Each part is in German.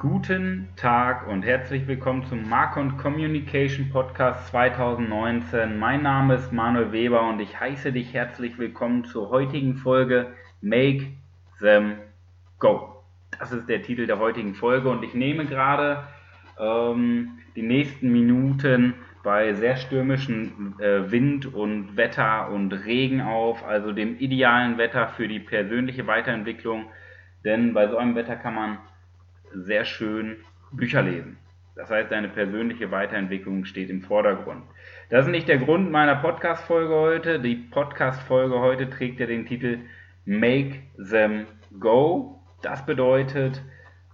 Guten Tag und herzlich willkommen zum Marcon Communication Podcast 2019. Mein Name ist Manuel Weber und ich heiße dich herzlich willkommen zur heutigen Folge Make Them Go. Das ist der Titel der heutigen Folge und ich nehme gerade ähm, die nächsten Minuten bei sehr stürmischen äh, Wind und Wetter und Regen auf, also dem idealen Wetter für die persönliche Weiterentwicklung. Denn bei so einem Wetter kann man sehr schön Bücher lesen. Das heißt, deine persönliche Weiterentwicklung steht im Vordergrund. Das ist nicht der Grund meiner Podcast-Folge heute. Die Podcast-Folge heute trägt ja den Titel Make Them Go. Das bedeutet,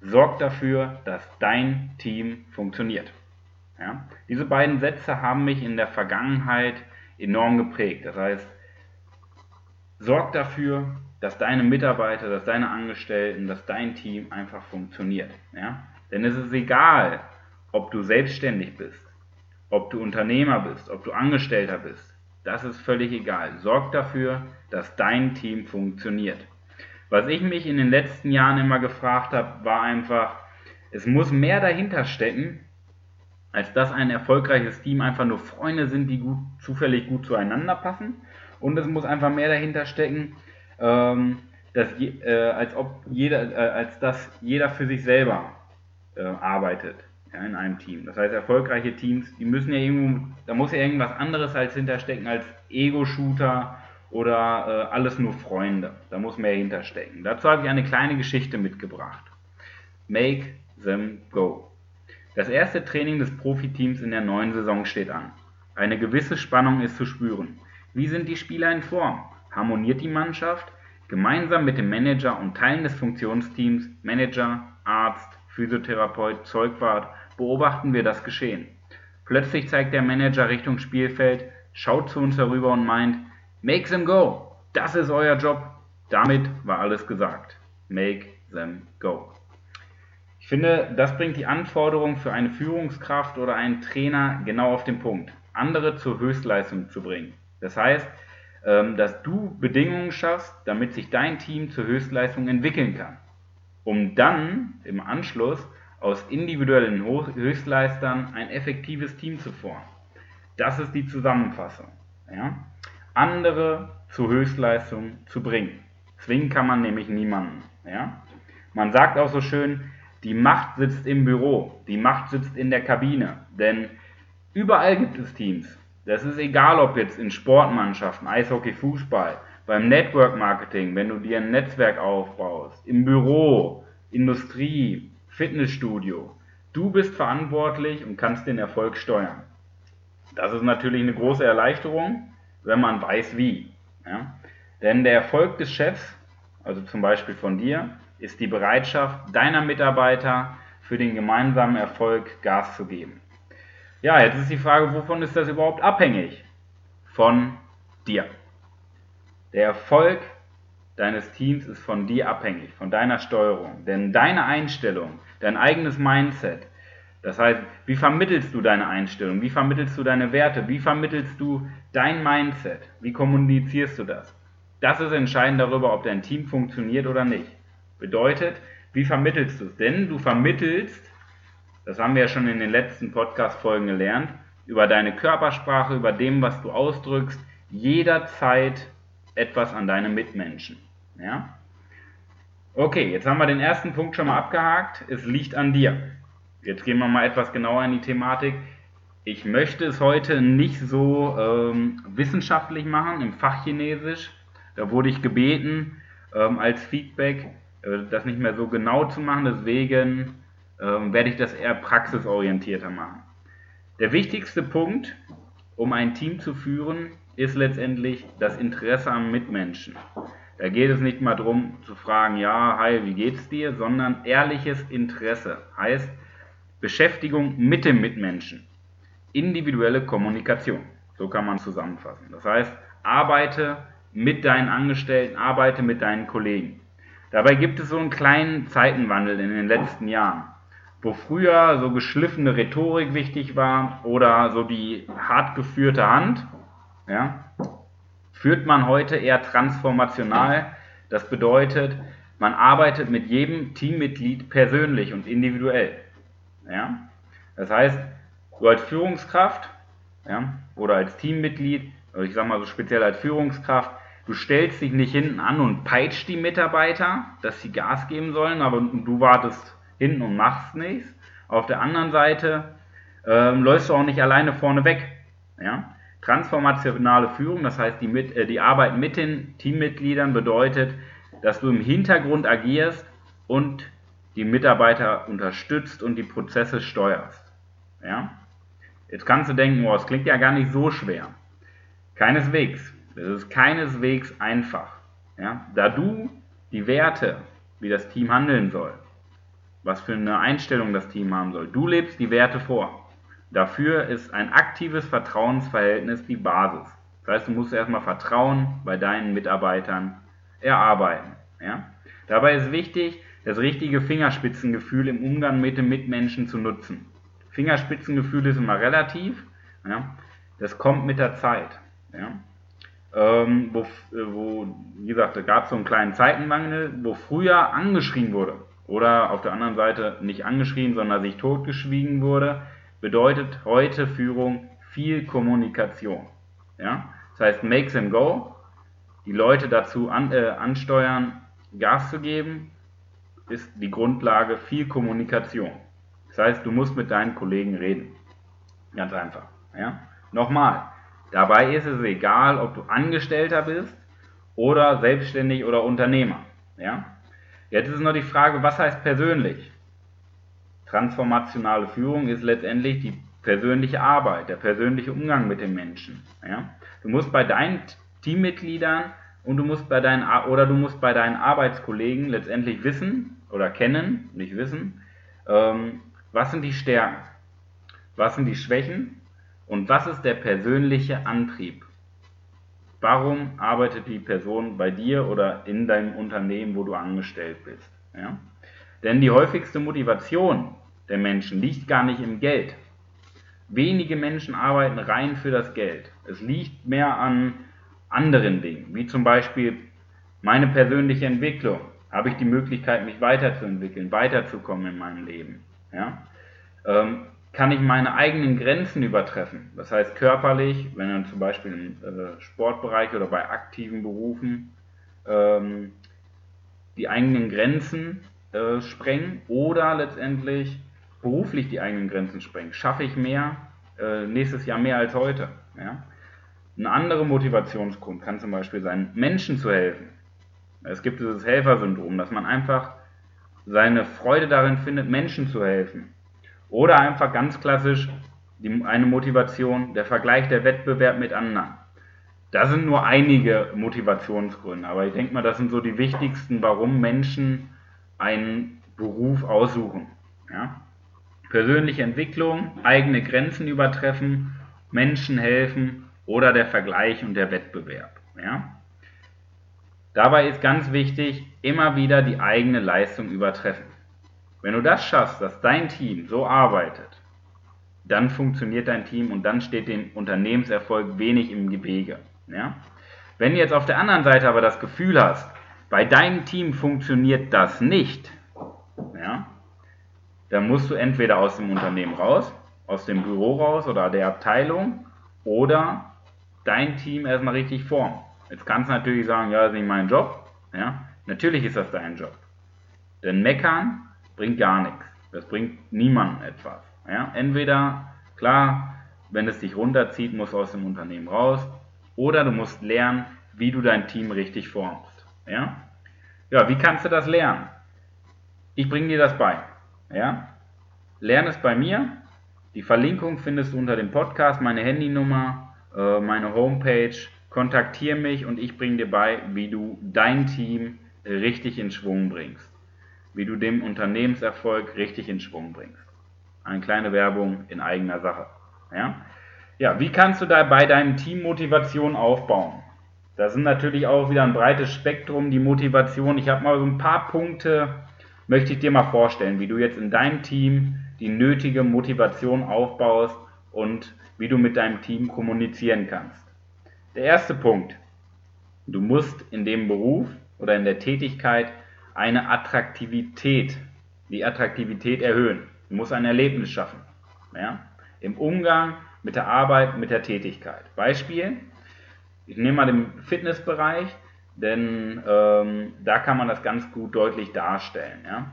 sorg dafür, dass dein Team funktioniert. Ja? Diese beiden Sätze haben mich in der Vergangenheit enorm geprägt. Das heißt, sorg dafür, dass deine Mitarbeiter, dass deine Angestellten, dass dein Team einfach funktioniert. Ja? Denn es ist egal, ob du selbstständig bist, ob du Unternehmer bist, ob du Angestellter bist. Das ist völlig egal. Sorg dafür, dass dein Team funktioniert. Was ich mich in den letzten Jahren immer gefragt habe, war einfach, es muss mehr dahinter stecken, als dass ein erfolgreiches Team einfach nur Freunde sind, die gut, zufällig gut zueinander passen. Und es muss einfach mehr dahinter stecken, ähm, dass je, äh, als ob jeder, äh, als dass jeder für sich selber äh, arbeitet ja, in einem Team. Das heißt, erfolgreiche Teams, die müssen ja irgendwo, da muss ja irgendwas anderes als hinterstecken als Ego-Shooter oder äh, alles nur Freunde. Da muss mehr hinterstecken. Dazu habe ich eine kleine Geschichte mitgebracht. Make them go. Das erste Training des Profiteams in der neuen Saison steht an. Eine gewisse Spannung ist zu spüren. Wie sind die Spieler in Form? Harmoniert die Mannschaft. Gemeinsam mit dem Manager und Teilen des Funktionsteams, Manager, Arzt, Physiotherapeut, Zeugwart, beobachten wir das Geschehen. Plötzlich zeigt der Manager Richtung Spielfeld, schaut zu uns herüber und meint, Make them go! Das ist euer Job! Damit war alles gesagt. Make them go. Ich finde, das bringt die Anforderung für eine Führungskraft oder einen Trainer genau auf den Punkt, andere zur Höchstleistung zu bringen. Das heißt, dass du Bedingungen schaffst, damit sich dein Team zur Höchstleistung entwickeln kann, um dann im Anschluss aus individuellen Höchstleistern ein effektives Team zu formen. Das ist die Zusammenfassung. Ja? Andere zur Höchstleistung zu bringen. Zwingen kann man nämlich niemanden. Ja? Man sagt auch so schön, die Macht sitzt im Büro, die Macht sitzt in der Kabine. Denn überall gibt es Teams. Das ist egal, ob jetzt in Sportmannschaften, Eishockey, Fußball, beim Network Marketing, wenn du dir ein Netzwerk aufbaust, im Büro, Industrie, Fitnessstudio. Du bist verantwortlich und kannst den Erfolg steuern. Das ist natürlich eine große Erleichterung, wenn man weiß wie. Ja? Denn der Erfolg des Chefs, also zum Beispiel von dir, ist die Bereitschaft deiner Mitarbeiter für den gemeinsamen Erfolg Gas zu geben. Ja, jetzt ist die Frage, wovon ist das überhaupt abhängig? Von dir. Der Erfolg deines Teams ist von dir abhängig, von deiner Steuerung. Denn deine Einstellung, dein eigenes Mindset, das heißt, wie vermittelst du deine Einstellung, wie vermittelst du deine Werte, wie vermittelst du dein Mindset, wie kommunizierst du das? Das ist entscheidend darüber, ob dein Team funktioniert oder nicht. Bedeutet, wie vermittelst du es? Denn du vermittelst das haben wir ja schon in den letzten Podcast-Folgen gelernt, über deine Körpersprache, über dem, was du ausdrückst, jederzeit etwas an deine Mitmenschen. Ja? Okay, jetzt haben wir den ersten Punkt schon mal abgehakt. Es liegt an dir. Jetzt gehen wir mal etwas genauer in die Thematik. Ich möchte es heute nicht so ähm, wissenschaftlich machen, im Fachchinesisch. Da wurde ich gebeten, ähm, als Feedback, äh, das nicht mehr so genau zu machen. Deswegen ähm, werde ich das eher praxisorientierter machen. Der wichtigste Punkt, um ein Team zu führen, ist letztendlich das Interesse am Mitmenschen. Da geht es nicht mal darum zu fragen, ja, hi, wie geht's dir, sondern ehrliches Interesse heißt Beschäftigung mit dem Mitmenschen. Individuelle Kommunikation. So kann man zusammenfassen. Das heißt, arbeite mit deinen Angestellten, arbeite mit deinen Kollegen. Dabei gibt es so einen kleinen Zeitenwandel in den letzten Jahren wo früher so geschliffene Rhetorik wichtig war oder so die hart geführte Hand, ja, führt man heute eher transformational. Das bedeutet, man arbeitet mit jedem Teammitglied persönlich und individuell. Ja? Das heißt, du als Führungskraft ja, oder als Teammitglied, oder ich sage mal so speziell als Führungskraft, du stellst dich nicht hinten an und peitscht die Mitarbeiter, dass sie Gas geben sollen, aber du wartest hinten und machst nichts. Auf der anderen Seite ähm, läufst du auch nicht alleine vorne weg. Ja? Transformationale Führung, das heißt die, mit, äh, die Arbeit mit den Teammitgliedern bedeutet, dass du im Hintergrund agierst und die Mitarbeiter unterstützt und die Prozesse steuerst. Ja? Jetzt kannst du denken, oh, das klingt ja gar nicht so schwer. Keineswegs. Es ist keineswegs einfach. Ja? Da du die Werte, wie das Team handeln soll, was für eine Einstellung das Team haben soll, du lebst die Werte vor. Dafür ist ein aktives Vertrauensverhältnis die Basis. Das heißt, du musst erstmal Vertrauen bei deinen Mitarbeitern erarbeiten. Ja? Dabei ist wichtig, das richtige Fingerspitzengefühl im Umgang mit den Mitmenschen zu nutzen. Fingerspitzengefühl ist immer relativ. Ja? Das kommt mit der Zeit. Ja? Ähm, wo, wo, wie gesagt, da gab es so einen kleinen Zeitenmangel, wo früher angeschrien wurde oder auf der anderen Seite nicht angeschrien, sondern sich totgeschwiegen wurde, bedeutet heute Führung viel Kommunikation. Ja? Das heißt, make them go, die Leute dazu an, äh, ansteuern, Gas zu geben, ist die Grundlage viel Kommunikation. Das heißt, du musst mit deinen Kollegen reden. Ganz einfach. Ja? Nochmal, dabei ist es egal, ob du Angestellter bist oder selbstständig oder Unternehmer. Ja? Jetzt ist noch die Frage, was heißt persönlich? Transformationale Führung ist letztendlich die persönliche Arbeit, der persönliche Umgang mit den Menschen. Ja? Du musst bei deinen Teammitgliedern und du musst bei deinen oder du musst bei deinen Arbeitskollegen letztendlich wissen oder kennen, nicht wissen, ähm, was sind die Stärken, was sind die Schwächen und was ist der persönliche Antrieb. Warum arbeitet die Person bei dir oder in deinem Unternehmen, wo du angestellt bist? Ja? Denn die häufigste Motivation der Menschen liegt gar nicht im Geld. Wenige Menschen arbeiten rein für das Geld. Es liegt mehr an anderen Dingen, wie zum Beispiel meine persönliche Entwicklung. Habe ich die Möglichkeit, mich weiterzuentwickeln, weiterzukommen in meinem Leben? Ja? Ähm, kann ich meine eigenen Grenzen übertreffen? Das heißt körperlich, wenn dann zum Beispiel im äh, Sportbereich oder bei aktiven Berufen ähm, die eigenen Grenzen äh, sprengen oder letztendlich beruflich die eigenen Grenzen sprengen. Schaffe ich mehr, äh, nächstes Jahr mehr als heute. Ja? Ein anderer Motivationsgrund kann zum Beispiel sein, Menschen zu helfen. Es gibt dieses Helfersyndrom, dass man einfach seine Freude darin findet, Menschen zu helfen. Oder einfach ganz klassisch die, eine Motivation, der Vergleich, der Wettbewerb mit anderen. Das sind nur einige Motivationsgründe, aber ich denke mal, das sind so die wichtigsten, warum Menschen einen Beruf aussuchen. Ja? persönliche Entwicklung, eigene Grenzen übertreffen, Menschen helfen oder der Vergleich und der Wettbewerb. Ja? Dabei ist ganz wichtig, immer wieder die eigene Leistung übertreffen. Wenn du das schaffst, dass dein Team so arbeitet, dann funktioniert dein Team und dann steht dem Unternehmenserfolg wenig im Wege. Ja? Wenn du jetzt auf der anderen Seite aber das Gefühl hast, bei deinem Team funktioniert das nicht, ja, dann musst du entweder aus dem Unternehmen raus, aus dem Büro raus oder der Abteilung oder dein Team erstmal richtig formen. Jetzt kannst du natürlich sagen, ja, das ist nicht mein Job. Ja, natürlich ist das dein Job. Denn meckern bringt gar nichts. Das bringt niemandem etwas. Ja, entweder, klar, wenn es dich runterzieht, musst du aus dem Unternehmen raus. Oder du musst lernen, wie du dein Team richtig formst. Ja, ja wie kannst du das lernen? Ich bringe dir das bei. Ja? Lern es bei mir. Die Verlinkung findest du unter dem Podcast, meine Handynummer, äh, meine Homepage. Kontaktiere mich und ich bringe dir bei, wie du dein Team richtig in Schwung bringst. Wie du dem Unternehmenserfolg richtig in Schwung bringst. Eine kleine Werbung in eigener Sache. Ja? Ja, wie kannst du da bei deinem Team Motivation aufbauen? Da sind natürlich auch wieder ein breites Spektrum, die Motivation. Ich habe mal so ein paar Punkte möchte ich dir mal vorstellen, wie du jetzt in deinem Team die nötige Motivation aufbaust und wie du mit deinem Team kommunizieren kannst. Der erste Punkt. Du musst in dem Beruf oder in der Tätigkeit eine Attraktivität, die Attraktivität erhöhen. Du musst ein Erlebnis schaffen. Ja? Im Umgang mit der Arbeit, mit der Tätigkeit. Beispiel, ich nehme mal den Fitnessbereich, denn ähm, da kann man das ganz gut deutlich darstellen. Ja?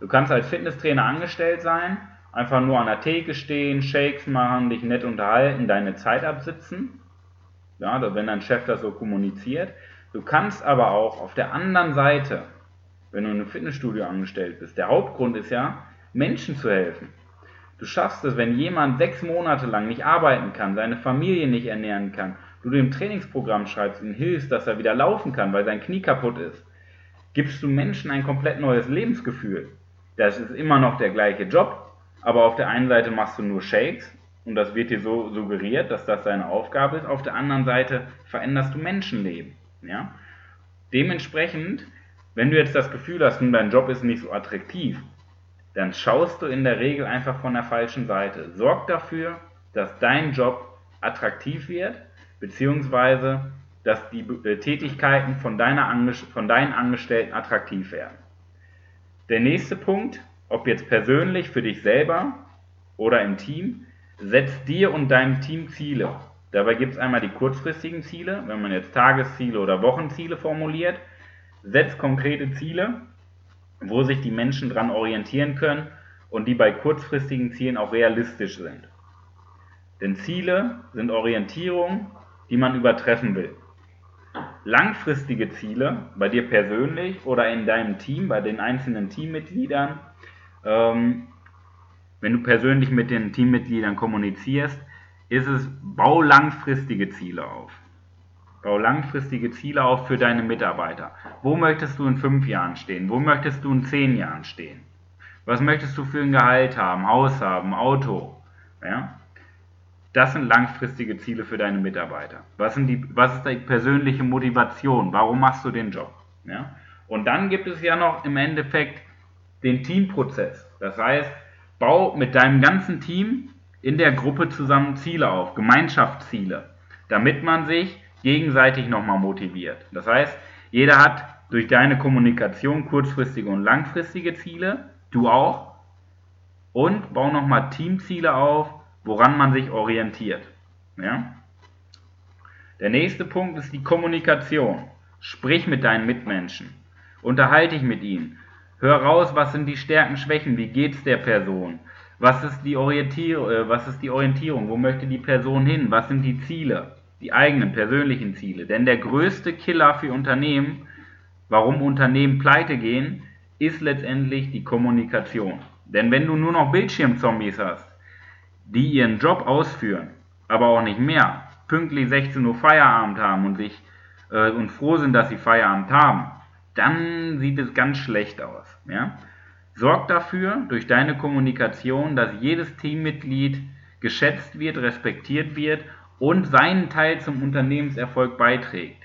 Du kannst als Fitnesstrainer angestellt sein, einfach nur an der Theke stehen, Shakes machen, dich nett unterhalten, deine Zeit absitzen, ja, wenn dein Chef das so kommuniziert. Du kannst aber auch auf der anderen Seite, wenn du in einem Fitnessstudio angestellt bist, der Hauptgrund ist ja, Menschen zu helfen. Du schaffst es, wenn jemand sechs Monate lang nicht arbeiten kann, seine Familie nicht ernähren kann, du dem Trainingsprogramm schreibst, ihm hilfst, dass er wieder laufen kann, weil sein Knie kaputt ist, gibst du Menschen ein komplett neues Lebensgefühl. Das ist immer noch der gleiche Job, aber auf der einen Seite machst du nur Shakes und das wird dir so suggeriert, dass das deine Aufgabe ist. Auf der anderen Seite veränderst du Menschenleben. Ja? Dementsprechend, wenn du jetzt das Gefühl hast, dein Job ist nicht so attraktiv, dann schaust du in der Regel einfach von der falschen Seite. Sorg dafür, dass dein Job attraktiv wird, beziehungsweise dass die äh, Tätigkeiten von, deiner von deinen Angestellten attraktiv werden. Der nächste Punkt, ob jetzt persönlich für dich selber oder im Team, setz dir und deinem Team Ziele. Dabei gibt es einmal die kurzfristigen Ziele, wenn man jetzt Tagesziele oder Wochenziele formuliert. Setz konkrete Ziele, wo sich die Menschen dran orientieren können und die bei kurzfristigen Zielen auch realistisch sind. Denn Ziele sind Orientierung, die man übertreffen will. Langfristige Ziele, bei dir persönlich oder in deinem Team, bei den einzelnen Teammitgliedern, ähm, wenn du persönlich mit den Teammitgliedern kommunizierst, ist es, bau langfristige Ziele auf. Bau langfristige Ziele auf für deine Mitarbeiter. Wo möchtest du in fünf Jahren stehen? Wo möchtest du in zehn Jahren stehen? Was möchtest du für ein Gehalt haben, Haus haben, Auto? Ja? Das sind langfristige Ziele für deine Mitarbeiter. Was, sind die, was ist deine persönliche Motivation? Warum machst du den Job? Ja? Und dann gibt es ja noch im Endeffekt den Teamprozess. Das heißt, bau mit deinem ganzen Team in der Gruppe zusammen Ziele auf, Gemeinschaftsziele, damit man sich gegenseitig nochmal motiviert. Das heißt, jeder hat durch deine Kommunikation kurzfristige und langfristige Ziele, du auch, und bau nochmal Teamziele auf, woran man sich orientiert. Ja? Der nächste Punkt ist die Kommunikation. Sprich mit deinen Mitmenschen. Unterhalte dich mit ihnen. Hör raus, was sind die Stärken, Schwächen, wie geht es der Person? Was ist, die äh, was ist die Orientierung? Wo möchte die Person hin? Was sind die Ziele? Die eigenen persönlichen Ziele. Denn der größte Killer für Unternehmen, warum Unternehmen pleite gehen, ist letztendlich die Kommunikation. Denn wenn du nur noch Bildschirmzombies hast, die ihren Job ausführen, aber auch nicht mehr, pünktlich 16 Uhr Feierabend haben und sich äh, und froh sind, dass sie Feierabend haben, dann sieht es ganz schlecht aus. Ja? Sorg dafür durch deine Kommunikation, dass jedes Teammitglied geschätzt wird, respektiert wird und seinen Teil zum Unternehmenserfolg beiträgt.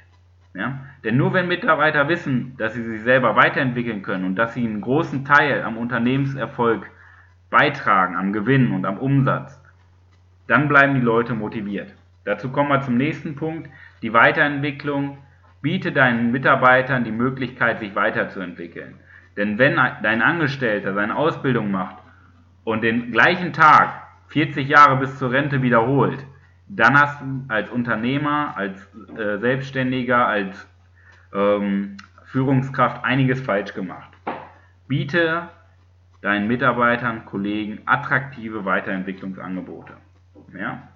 Ja? Denn nur wenn Mitarbeiter wissen, dass sie sich selber weiterentwickeln können und dass sie einen großen Teil am Unternehmenserfolg beitragen, am Gewinn und am Umsatz, dann bleiben die Leute motiviert. Dazu kommen wir zum nächsten Punkt, die Weiterentwicklung. Biete deinen Mitarbeitern die Möglichkeit, sich weiterzuentwickeln. Denn wenn dein Angestellter seine Ausbildung macht und den gleichen Tag 40 Jahre bis zur Rente wiederholt, dann hast du als Unternehmer, als äh, Selbstständiger, als ähm, Führungskraft einiges falsch gemacht. Biete deinen Mitarbeitern, Kollegen attraktive Weiterentwicklungsangebote. Ja?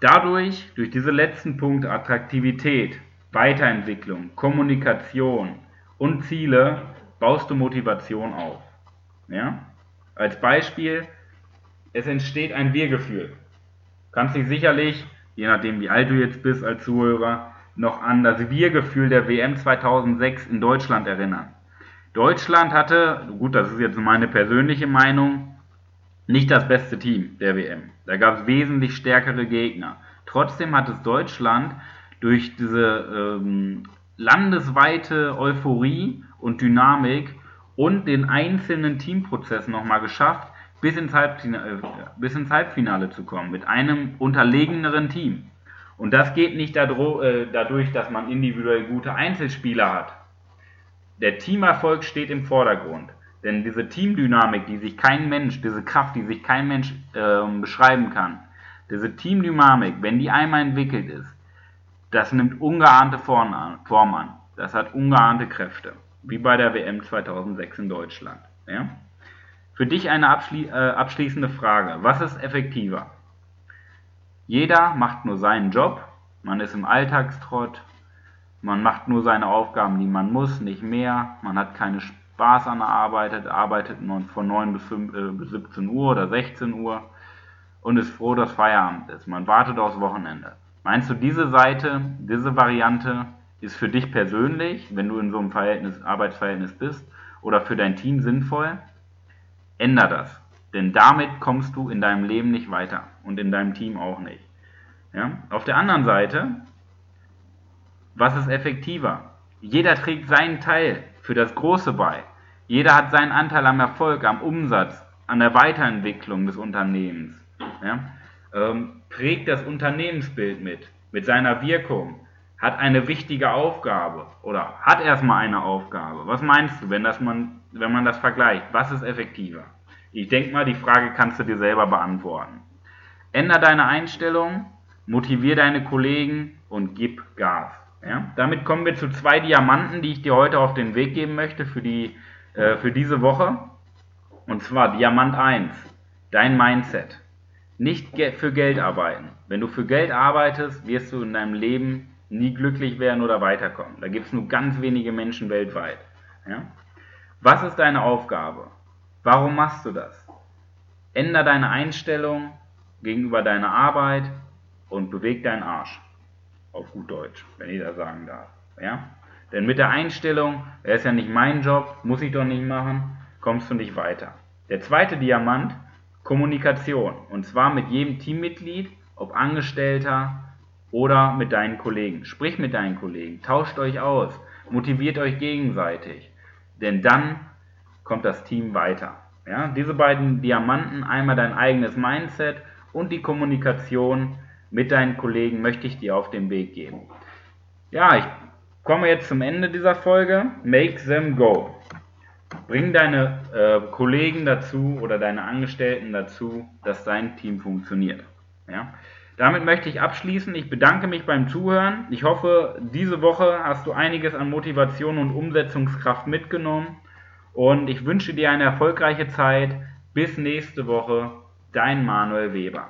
Dadurch, durch diese letzten Punkte Attraktivität, Weiterentwicklung, Kommunikation und Ziele, baust du Motivation auf. Ja? Als Beispiel, es entsteht ein Wir-Gefühl. Kannst dich sicherlich, je nachdem wie alt du jetzt bist als Zuhörer, noch an das Wir-Gefühl der WM 2006 in Deutschland erinnern. Deutschland hatte, gut, das ist jetzt meine persönliche Meinung, nicht das beste Team der WM. Da gab es wesentlich stärkere Gegner. Trotzdem hat es Deutschland durch diese ähm, landesweite Euphorie und Dynamik und den einzelnen Teamprozess nochmal geschafft, bis ins, Halbfinale, äh, bis ins Halbfinale zu kommen, mit einem unterlegeneren Team. Und das geht nicht äh, dadurch, dass man individuell gute Einzelspieler hat, der Teamerfolg steht im Vordergrund. Denn diese Teamdynamik, die sich kein Mensch, diese Kraft, die sich kein Mensch äh, beschreiben kann, diese Teamdynamik, wenn die einmal entwickelt ist, das nimmt ungeahnte Form an. Das hat ungeahnte Kräfte. Wie bei der WM 2006 in Deutschland. Ja? Für dich eine abschli äh, abschließende Frage. Was ist effektiver? Jeder macht nur seinen Job. Man ist im Alltagstrott. Man macht nur seine Aufgaben, die man muss, nicht mehr. Man hat keine Spaß an der Arbeit, arbeitet von 9 bis, 5, äh, bis 17 Uhr oder 16 Uhr und ist froh, dass Feierabend ist. Man wartet aufs Wochenende. Meinst du, diese Seite, diese Variante ist für dich persönlich, wenn du in so einem Verhältnis, Arbeitsverhältnis bist, oder für dein Team sinnvoll? Änder das. Denn damit kommst du in deinem Leben nicht weiter und in deinem Team auch nicht. Ja? Auf der anderen Seite, was ist effektiver? Jeder trägt seinen Teil für das Große bei. Jeder hat seinen Anteil am Erfolg, am Umsatz, an der Weiterentwicklung des Unternehmens. Ja? ähm, prägt das Unternehmensbild mit, mit seiner Wirkung, hat eine wichtige Aufgabe oder hat erstmal eine Aufgabe. Was meinst du, wenn, das man, wenn man das vergleicht? Was ist effektiver? Ich denke mal, die Frage kannst du dir selber beantworten. Änder deine Einstellung, motivier deine Kollegen und gib Gas. Ja? Damit kommen wir zu zwei Diamanten, die ich dir heute auf den Weg geben möchte für, die, äh, für diese Woche. Und zwar Diamant 1, dein Mindset. Nicht für Geld arbeiten. Wenn du für Geld arbeitest, wirst du in deinem Leben nie glücklich werden oder weiterkommen. Da gibt es nur ganz wenige Menschen weltweit. Ja? Was ist deine Aufgabe? Warum machst du das? Änder deine Einstellung gegenüber deiner Arbeit und beweg deinen Arsch. Auf gut Deutsch, wenn ich das sagen darf. Ja? Denn mit der Einstellung, er ist ja nicht mein Job, muss ich doch nicht machen, kommst du nicht weiter. Der zweite Diamant Kommunikation. Und zwar mit jedem Teammitglied, ob Angestellter oder mit deinen Kollegen. Sprich mit deinen Kollegen, tauscht euch aus, motiviert euch gegenseitig. Denn dann kommt das Team weiter. Ja, diese beiden Diamanten, einmal dein eigenes Mindset und die Kommunikation mit deinen Kollegen, möchte ich dir auf den Weg geben. Ja, ich komme jetzt zum Ende dieser Folge. Make them go. Bring deine äh, Kollegen dazu oder deine Angestellten dazu, dass dein Team funktioniert. Ja? Damit möchte ich abschließen. Ich bedanke mich beim Zuhören. Ich hoffe, diese Woche hast du einiges an Motivation und Umsetzungskraft mitgenommen. Und ich wünsche dir eine erfolgreiche Zeit. Bis nächste Woche. Dein Manuel Weber.